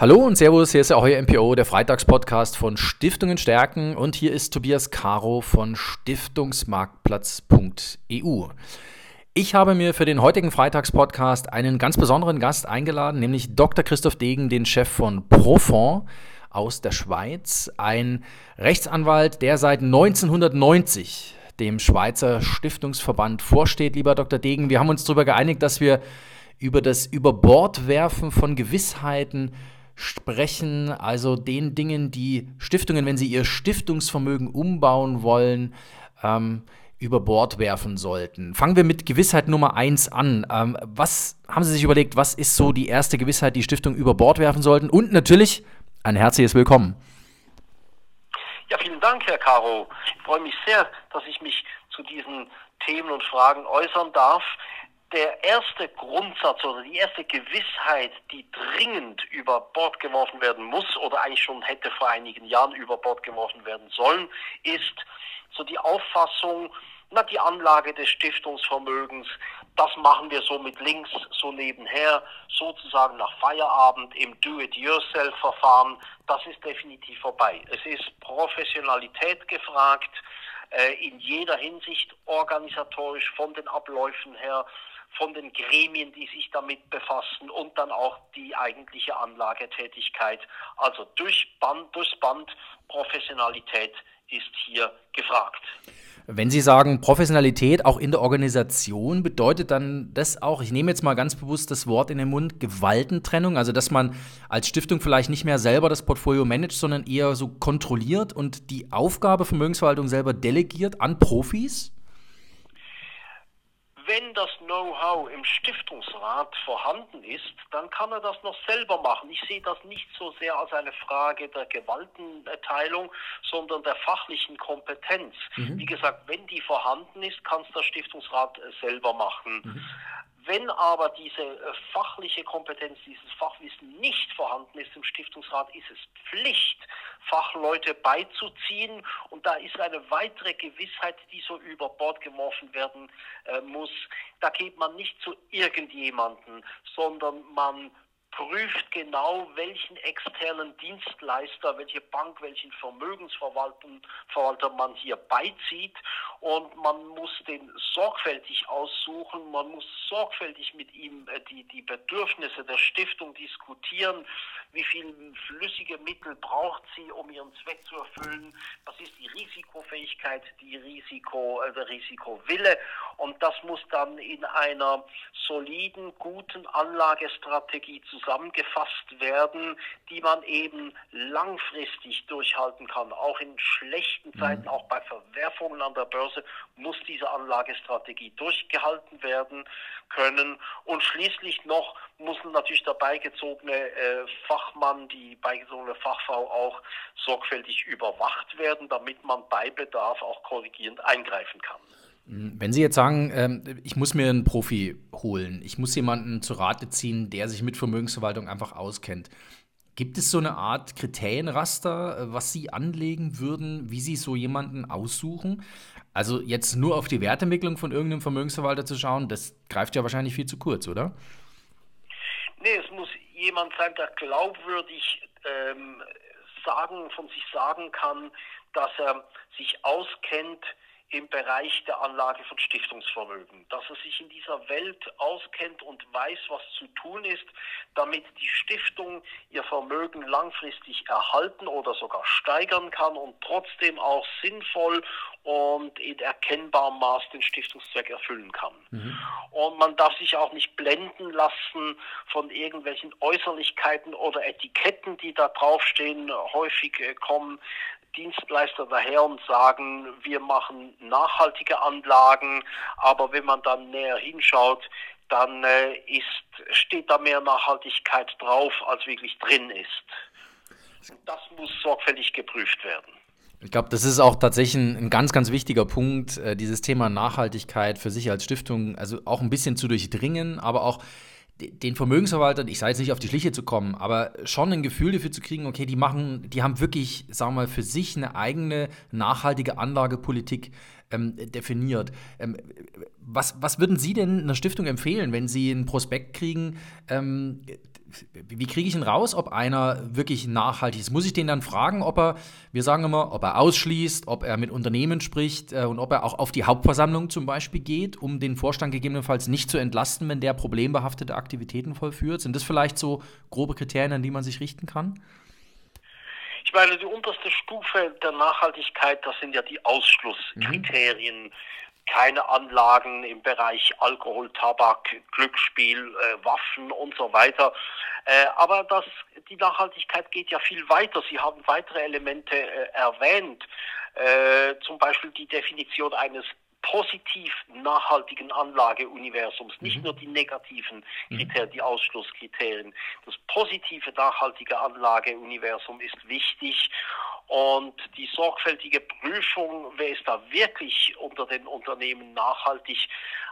Hallo und Servus, hier ist euer MPO, der Freitagspodcast von Stiftungen stärken und hier ist Tobias Caro von Stiftungsmarktplatz.eu. Ich habe mir für den heutigen Freitagspodcast einen ganz besonderen Gast eingeladen, nämlich Dr. Christoph Degen, den Chef von Profond aus der Schweiz, ein Rechtsanwalt, der seit 1990 dem Schweizer Stiftungsverband vorsteht. Lieber Dr. Degen, wir haben uns darüber geeinigt, dass wir über das Überbordwerfen von Gewissheiten sprechen, also den Dingen, die Stiftungen, wenn sie ihr Stiftungsvermögen umbauen wollen, ähm, über Bord werfen sollten. Fangen wir mit Gewissheit Nummer eins an. Ähm, was haben Sie sich überlegt, was ist so die erste Gewissheit, die Stiftung über Bord werfen sollten? Und natürlich ein herzliches Willkommen. Ja, vielen Dank, Herr Caro. Ich freue mich sehr, dass ich mich zu diesen Themen und Fragen äußern darf der erste Grundsatz oder die erste Gewissheit, die dringend über Bord geworfen werden muss oder eigentlich schon hätte vor einigen Jahren über Bord geworfen werden sollen, ist so die Auffassung, na, die Anlage des Stiftungsvermögens, das machen wir so mit links, so nebenher, sozusagen nach Feierabend im Do-it-yourself-Verfahren. Das ist definitiv vorbei. Es ist Professionalität gefragt, äh, in jeder Hinsicht organisatorisch von den Abläufen her, von den Gremien, die sich damit befassen und dann auch die eigentliche Anlagetätigkeit. Also durch Band, durchs Band Professionalität ist hier gefragt. Wenn Sie sagen Professionalität auch in der Organisation, bedeutet dann das auch, ich nehme jetzt mal ganz bewusst das Wort in den Mund, Gewaltentrennung, also dass man als Stiftung vielleicht nicht mehr selber das Portfolio managt, sondern eher so kontrolliert und die Aufgabe Vermögensverwaltung selber delegiert an Profis? Wenn das Know-how im Stiftungsrat vorhanden ist, dann kann er das noch selber machen. Ich sehe das nicht so sehr als eine Frage der Gewaltenteilung, sondern der fachlichen Kompetenz. Mhm. Wie gesagt, wenn die vorhanden ist, kann es der Stiftungsrat selber machen. Mhm. Wenn aber diese äh, fachliche Kompetenz, dieses Fachwissen nicht vorhanden ist im Stiftungsrat, ist es Pflicht, Fachleute beizuziehen. Und da ist eine weitere Gewissheit, die so über Bord geworfen werden äh, muss. Da geht man nicht zu irgendjemanden, sondern man prüft genau, welchen externen Dienstleister, welche Bank, welchen Vermögensverwalter man hier beizieht. Und man muss den sorgfältig aussuchen, man muss sorgfältig mit ihm äh, die, die Bedürfnisse der Stiftung diskutieren, wie viel flüssige Mittel braucht sie, um ihren Zweck zu erfüllen, was ist die Risikofähigkeit, die Risiko, äh, der Risikowille. Und das muss dann in einer soliden, guten Anlagestrategie zusammen zusammengefasst werden, die man eben langfristig durchhalten kann. Auch in schlechten mhm. Zeiten, auch bei Verwerfungen an der Börse muss diese Anlagestrategie durchgehalten werden können. Und schließlich noch muss natürlich der beigezogene äh, Fachmann, die beigezogene Fachfrau auch sorgfältig überwacht werden, damit man bei Bedarf auch korrigierend eingreifen kann. Wenn Sie jetzt sagen, ähm, ich muss mir einen Profi holen, ich muss jemanden zu Rate ziehen, der sich mit Vermögensverwaltung einfach auskennt, gibt es so eine Art Kriterienraster, äh, was Sie anlegen würden, wie Sie so jemanden aussuchen? Also jetzt nur auf die Wertentwicklung von irgendeinem Vermögensverwalter zu schauen, das greift ja wahrscheinlich viel zu kurz, oder? Nee, es muss jemand sein, der glaubwürdig ähm, sagen, von sich sagen kann, dass er sich auskennt, im Bereich der Anlage von Stiftungsvermögen, dass er sich in dieser Welt auskennt und weiß, was zu tun ist, damit die Stiftung ihr Vermögen langfristig erhalten oder sogar steigern kann und trotzdem auch sinnvoll und in erkennbarem Maß den Stiftungszweck erfüllen kann. Mhm. Und man darf sich auch nicht blenden lassen von irgendwelchen Äußerlichkeiten oder Etiketten, die da draufstehen. Häufig äh, kommen Dienstleister daher und sagen, wir machen nachhaltige Anlagen, aber wenn man dann näher hinschaut, dann äh, ist, steht da mehr Nachhaltigkeit drauf, als wirklich drin ist. Und das muss sorgfältig geprüft werden. Ich glaube, das ist auch tatsächlich ein, ganz, ganz wichtiger Punkt, äh, dieses Thema Nachhaltigkeit für sich als Stiftung, also auch ein bisschen zu durchdringen, aber auch den Vermögensverwaltern, ich sage jetzt nicht auf die Schliche zu kommen, aber schon ein Gefühl dafür zu kriegen, okay, die machen, die haben wirklich, sagen wir mal, für sich eine eigene nachhaltige Anlagepolitik ähm, definiert. Ähm, was, was würden Sie denn einer Stiftung empfehlen, wenn Sie einen Prospekt kriegen, ähm, wie kriege ich ihn raus, ob einer wirklich nachhaltig ist? Muss ich den dann fragen, ob er, wir sagen immer, ob er ausschließt, ob er mit Unternehmen spricht äh, und ob er auch auf die Hauptversammlung zum Beispiel geht, um den Vorstand gegebenenfalls nicht zu entlasten, wenn der problembehaftete Aktivitäten vollführt? Sind das vielleicht so grobe Kriterien, an die man sich richten kann? Ich meine, die unterste Stufe der Nachhaltigkeit, das sind ja die Ausschlusskriterien. Mhm keine Anlagen im Bereich Alkohol, Tabak, Glücksspiel, äh, Waffen und so weiter. Äh, aber das, die Nachhaltigkeit geht ja viel weiter. Sie haben weitere Elemente äh, erwähnt, äh, zum Beispiel die Definition eines positiv nachhaltigen Anlageuniversums, nicht mhm. nur die negativen mhm. Kriterien, die Ausschlusskriterien. Das positive nachhaltige Anlageuniversum ist wichtig und die sorgfältige Prüfung, wer ist da wirklich unter den Unternehmen nachhaltig,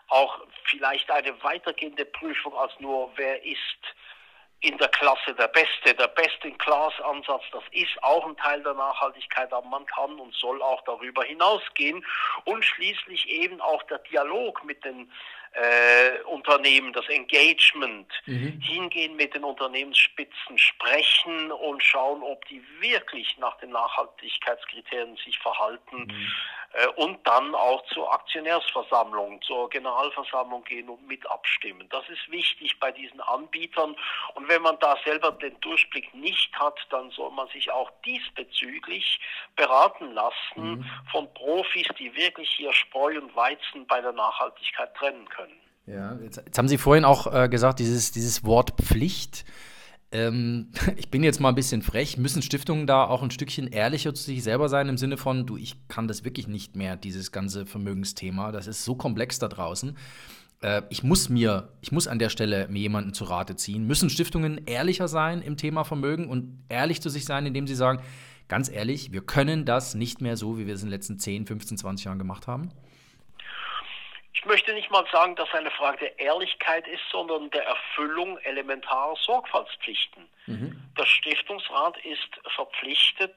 auch vielleicht eine weitergehende Prüfung als nur, wer ist in der Klasse der Beste, der Best-in-Class-Ansatz, das ist auch ein Teil der Nachhaltigkeit, aber man kann und soll auch darüber hinausgehen. Und schließlich eben auch der Dialog mit den äh, Unternehmen, das Engagement, mhm. hingehen mit den Unternehmensspitzen, sprechen und schauen, ob die wirklich nach den Nachhaltigkeitskriterien sich verhalten mhm. äh, und dann auch zur Aktionärsversammlung, zur Generalversammlung gehen und mit abstimmen. Das ist wichtig bei diesen Anbietern und wenn man da selber den Durchblick nicht hat, dann soll man sich auch diesbezüglich beraten lassen mhm. von Profis, die wirklich hier Spreu und Weizen bei der Nachhaltigkeit trennen können. Ja, jetzt, jetzt haben Sie vorhin auch äh, gesagt, dieses, dieses Wort Pflicht. Ähm, ich bin jetzt mal ein bisschen frech. Müssen Stiftungen da auch ein Stückchen ehrlicher zu sich selber sein, im Sinne von, du, ich kann das wirklich nicht mehr, dieses ganze Vermögensthema. Das ist so komplex da draußen. Äh, ich muss mir, ich muss an der Stelle mir jemanden zu Rate ziehen. Müssen Stiftungen ehrlicher sein im Thema Vermögen und ehrlich zu sich sein, indem sie sagen, ganz ehrlich, wir können das nicht mehr so, wie wir es in den letzten 10, 15, 20 Jahren gemacht haben? Ich möchte nicht mal sagen, dass eine Frage der Ehrlichkeit ist, sondern der Erfüllung elementarer Sorgfaltspflichten. Mhm. Der Stiftungsrat ist verpflichtet,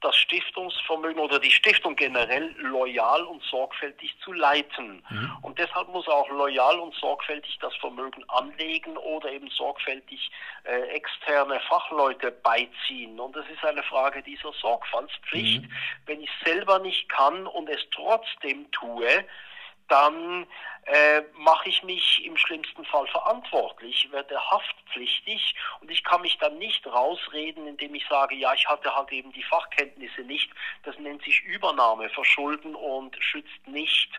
das Stiftungsvermögen oder die Stiftung generell loyal und sorgfältig zu leiten. Mhm. Und deshalb muss er auch loyal und sorgfältig das Vermögen anlegen oder eben sorgfältig äh, externe Fachleute beiziehen. Und das ist eine Frage dieser Sorgfaltspflicht. Mhm. Wenn ich selber nicht kann und es trotzdem tue, dann äh, mache ich mich im schlimmsten Fall verantwortlich, werde haftpflichtig und ich kann mich dann nicht rausreden, indem ich sage, ja, ich hatte halt eben die Fachkenntnisse nicht. Das nennt sich Übernahme, Verschulden und schützt nicht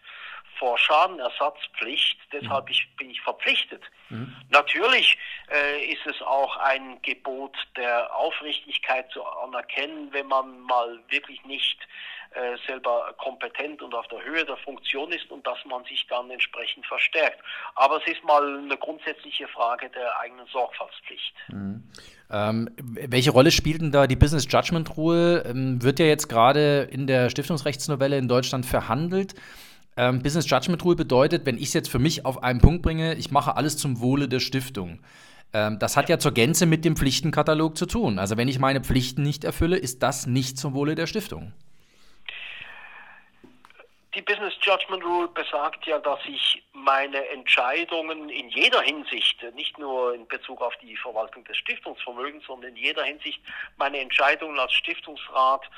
vor Schadenersatzpflicht. Deshalb mhm. ich, bin ich verpflichtet. Mhm. Natürlich äh, ist es auch ein Gebot der Aufrichtigkeit zu anerkennen, wenn man mal wirklich nicht äh, selber kompetent und auf der Höhe der Funktion ist und dass man sich dann entsprechend verstärkt. Aber es ist mal eine grundsätzliche Frage der eigenen Sorgfaltspflicht. Mhm. Ähm, welche Rolle spielt denn da die Business Judgment Rule? Ähm, wird ja jetzt gerade in der Stiftungsrechtsnovelle in Deutschland verhandelt. Ähm, Business Judgment Rule bedeutet, wenn ich es jetzt für mich auf einen Punkt bringe, ich mache alles zum Wohle der Stiftung. Ähm, das hat ja zur Gänze mit dem Pflichtenkatalog zu tun. Also wenn ich meine Pflichten nicht erfülle, ist das nicht zum Wohle der Stiftung. Die Business Judgment Rule besagt ja, dass ich meine Entscheidungen in jeder Hinsicht, nicht nur in Bezug auf die Verwaltung des Stiftungsvermögens, sondern in jeder Hinsicht meine Entscheidungen als Stiftungsrat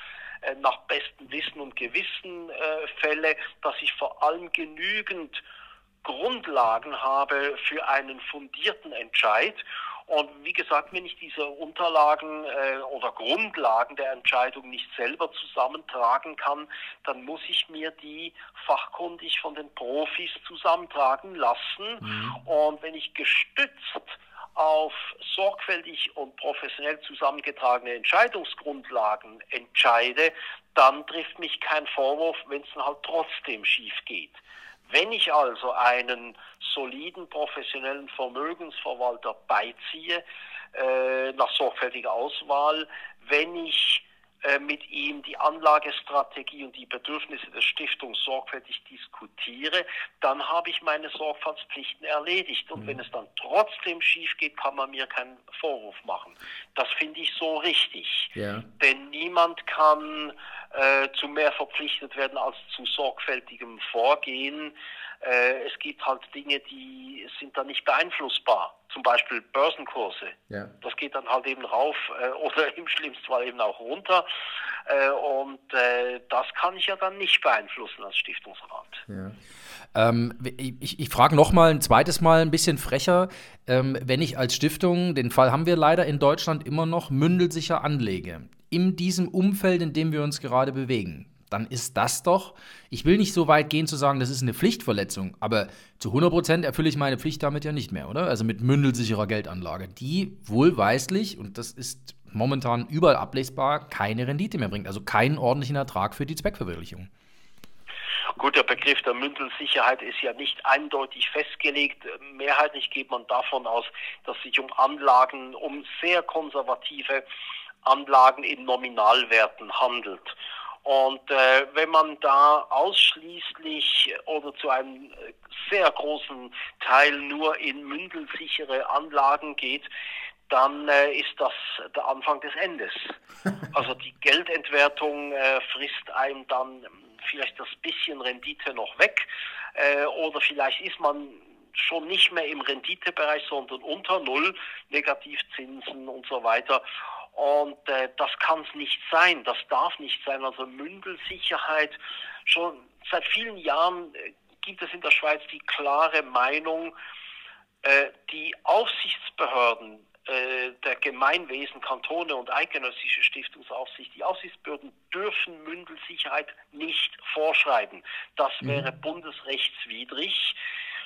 nach bestem Wissen und Gewissen äh, fälle, dass ich vor allem genügend Grundlagen habe für einen fundierten Entscheid und wie gesagt, wenn ich diese Unterlagen äh, oder Grundlagen der Entscheidung nicht selber zusammentragen kann, dann muss ich mir die fachkundig von den Profis zusammentragen lassen. Mhm. Und wenn ich gestützt auf sorgfältig und professionell zusammengetragene Entscheidungsgrundlagen entscheide, dann trifft mich kein Vorwurf, wenn es dann halt trotzdem schief geht. Wenn ich also einen soliden professionellen Vermögensverwalter beiziehe, äh, nach sorgfältiger Auswahl, wenn ich mit ihm die Anlagestrategie und die Bedürfnisse der Stiftung sorgfältig diskutiere, dann habe ich meine Sorgfaltspflichten erledigt. Und mhm. wenn es dann trotzdem schief geht, kann man mir keinen Vorwurf machen. Das finde ich so richtig. Ja. Denn niemand kann äh, zu mehr verpflichtet werden als zu sorgfältigem Vorgehen. Äh, es gibt halt Dinge, die sind da nicht beeinflussbar. Zum Beispiel Börsenkurse. Ja. Das geht dann halt eben rauf äh, oder im schlimmsten Fall eben auch runter. Äh, und äh, das kann ich ja dann nicht beeinflussen als Stiftungsrat. Ja. Ähm, ich ich frage noch mal ein zweites Mal ein bisschen frecher. Ähm, wenn ich als Stiftung, den Fall haben wir leider in Deutschland immer noch, mündelsicher anlege, in diesem Umfeld, in dem wir uns gerade bewegen, dann ist das doch, ich will nicht so weit gehen zu sagen, das ist eine Pflichtverletzung, aber zu 100% erfülle ich meine Pflicht damit ja nicht mehr, oder? Also mit mündelsicherer Geldanlage, die wohlweislich, und das ist momentan überall ablesbar, keine Rendite mehr bringt, also keinen ordentlichen Ertrag für die Zweckverwirklichung. Gut, der Begriff der Mündelsicherheit ist ja nicht eindeutig festgelegt. Mehrheitlich geht man davon aus, dass sich um Anlagen, um sehr konservative Anlagen in Nominalwerten handelt. Und äh, wenn man da ausschließlich oder zu einem äh, sehr großen Teil nur in mündelsichere Anlagen geht, dann äh, ist das der Anfang des Endes. Also die Geldentwertung äh, frisst einem dann vielleicht das bisschen Rendite noch weg äh, oder vielleicht ist man schon nicht mehr im Renditebereich, sondern unter Null, Negativzinsen und so weiter. Und äh, das kann es nicht sein, das darf nicht sein. Also Mündelsicherheit, schon seit vielen Jahren äh, gibt es in der Schweiz die klare Meinung, äh, die Aufsichtsbehörden äh, der Gemeinwesen, Kantone und eidgenössische Stiftungsaufsicht, die Aufsichtsbehörden dürfen Mündelsicherheit nicht vorschreiben. Das mhm. wäre mhm. bundesrechtswidrig.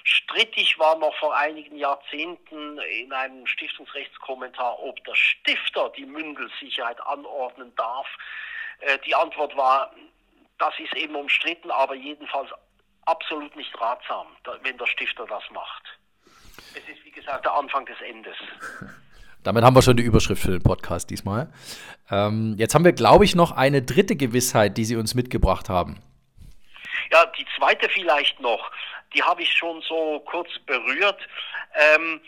Strittig war noch vor einigen Jahrzehnten in einem Stiftungsrechtskommentar, ob der Stifter die Mündelsicherheit anordnen darf. Äh, die Antwort war, das ist eben umstritten, aber jedenfalls absolut nicht ratsam, wenn der Stifter das macht. Es ist, wie gesagt, der Anfang des Endes. Damit haben wir schon die Überschrift für den Podcast diesmal. Ähm, jetzt haben wir, glaube ich, noch eine dritte Gewissheit, die Sie uns mitgebracht haben. Ja, die zweite vielleicht noch, die habe ich schon so kurz berührt. Ähm,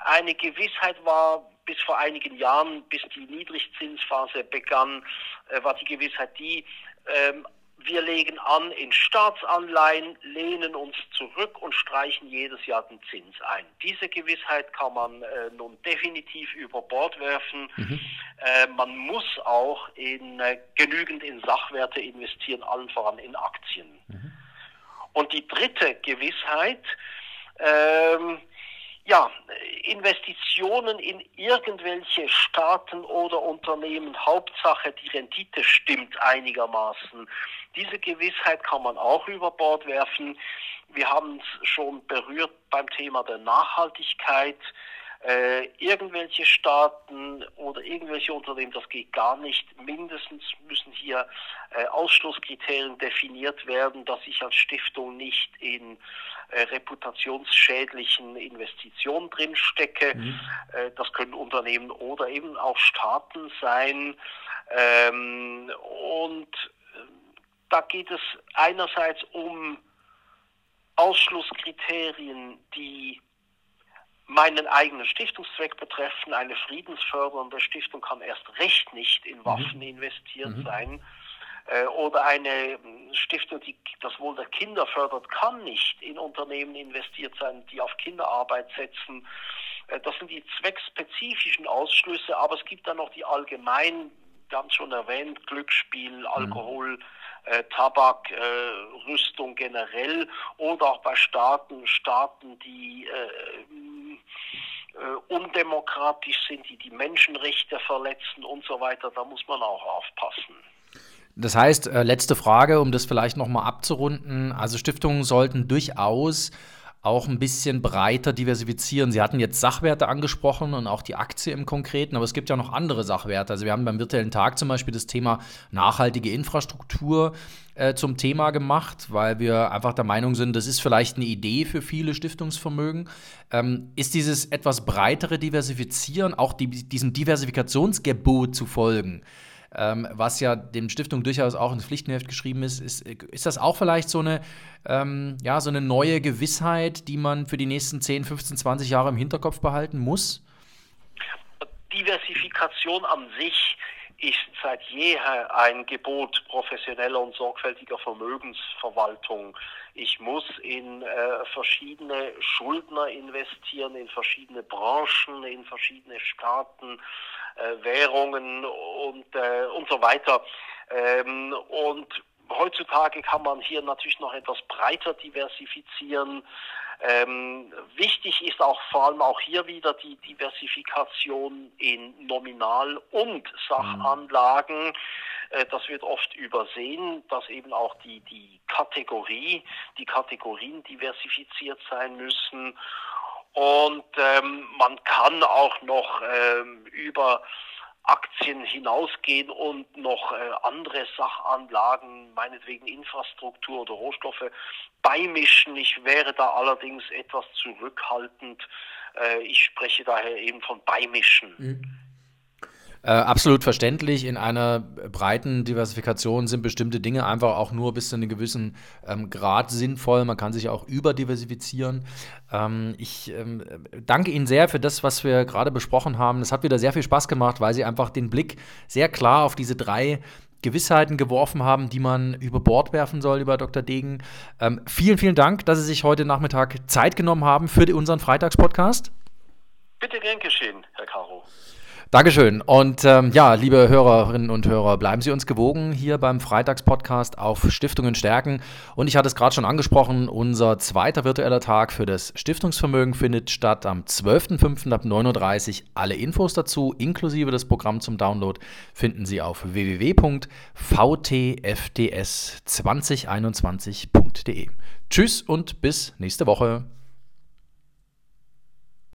eine Gewissheit war bis vor einigen Jahren, bis die Niedrigzinsphase begann, äh, war die Gewissheit die, ähm, wir legen an in Staatsanleihen, lehnen uns zurück und streichen jedes Jahr den Zins ein. Diese Gewissheit kann man äh, nun definitiv über Bord werfen. Mhm. Äh, man muss auch in, äh, genügend in Sachwerte investieren, allen voran in Aktien. Mhm. Und die dritte Gewissheit, ähm, ja, Investitionen in irgendwelche Staaten oder Unternehmen, Hauptsache die Rendite stimmt einigermaßen. Diese Gewissheit kann man auch über Bord werfen. Wir haben es schon berührt beim Thema der Nachhaltigkeit. Äh, irgendwelche Staaten oder irgendwelche Unternehmen, das geht gar nicht. Mindestens müssen hier äh, Ausschlusskriterien definiert werden, dass ich als Stiftung nicht in äh, reputationsschädlichen Investitionen drinstecke. Mhm. Äh, das können Unternehmen oder eben auch Staaten sein. Ähm, und äh, da geht es einerseits um Ausschlusskriterien, die meinen eigenen Stiftungszweck betreffen. Eine friedensfördernde Stiftung kann erst recht nicht in mhm. Waffen mhm. investiert mhm. sein. Äh, oder eine Stiftung, die das Wohl der Kinder fördert, kann nicht in Unternehmen investiert sein, die auf Kinderarbeit setzen. Äh, das sind die zweckspezifischen Ausschlüsse, aber es gibt dann noch die wir haben es schon erwähnt, Glücksspiel, mhm. Alkohol. Mhm äh, Tabak, äh, generell oder auch bei Staaten, Staaten, die äh, äh, undemokratisch sind, die die Menschenrechte verletzen und so weiter. Da muss man auch aufpassen. Das heißt, äh, letzte Frage, um das vielleicht nochmal abzurunden. Also Stiftungen sollten durchaus auch ein bisschen breiter diversifizieren. Sie hatten jetzt Sachwerte angesprochen und auch die Aktie im Konkreten, aber es gibt ja noch andere Sachwerte. Also wir haben beim virtuellen Tag zum Beispiel das Thema nachhaltige Infrastruktur äh, zum Thema gemacht, weil wir einfach der Meinung sind, das ist vielleicht eine Idee für viele Stiftungsvermögen. Ähm, ist dieses etwas breitere Diversifizieren, auch die, diesem Diversifikationsgebot zu folgen, ähm, was ja dem Stiftung durchaus auch ins Pflichtenheft geschrieben ist, ist, ist das auch vielleicht so eine, ähm, ja, so eine neue Gewissheit, die man für die nächsten 10, 15, 20 Jahre im Hinterkopf behalten muss? Diversifikation an sich ist seit jeher ein Gebot professioneller und sorgfältiger Vermögensverwaltung. Ich muss in äh, verschiedene Schuldner investieren, in verschiedene Branchen, in verschiedene Staaten, äh, Währungen und, äh, und so weiter. Ähm, und heutzutage kann man hier natürlich noch etwas breiter diversifizieren. Ähm, wichtig ist auch vor allem auch hier wieder die Diversifikation in Nominal- und Sachanlagen. Äh, das wird oft übersehen, dass eben auch die, die Kategorie, die Kategorien diversifiziert sein müssen. Und ähm, man kann auch noch ähm, über Aktien hinausgehen und noch äh, andere Sachanlagen, meinetwegen Infrastruktur oder Rohstoffe beimischen. Ich wäre da allerdings etwas zurückhaltend. Äh, ich spreche daher eben von beimischen. Mhm. Äh, absolut verständlich. In einer breiten Diversifikation sind bestimmte Dinge einfach auch nur bis zu einem gewissen ähm, Grad sinnvoll. Man kann sich auch überdiversifizieren. Ähm, ich ähm, danke Ihnen sehr für das, was wir gerade besprochen haben. Es hat wieder sehr viel Spaß gemacht, weil Sie einfach den Blick sehr klar auf diese drei Gewissheiten geworfen haben, die man über Bord werfen soll, lieber Dr. Degen. Ähm, vielen, vielen Dank, dass Sie sich heute Nachmittag Zeit genommen haben für unseren Freitagspodcast. Bitte gern geschehen, Herr Caro. Dankeschön. Und ähm, ja, liebe Hörerinnen und Hörer, bleiben Sie uns gewogen hier beim Freitagspodcast auf Stiftungen stärken. Und ich hatte es gerade schon angesprochen, unser zweiter virtueller Tag für das Stiftungsvermögen findet statt am 12.05. ab 9.30 Uhr. Alle Infos dazu, inklusive das Programm zum Download, finden Sie auf www.vtfds2021.de. Tschüss und bis nächste Woche.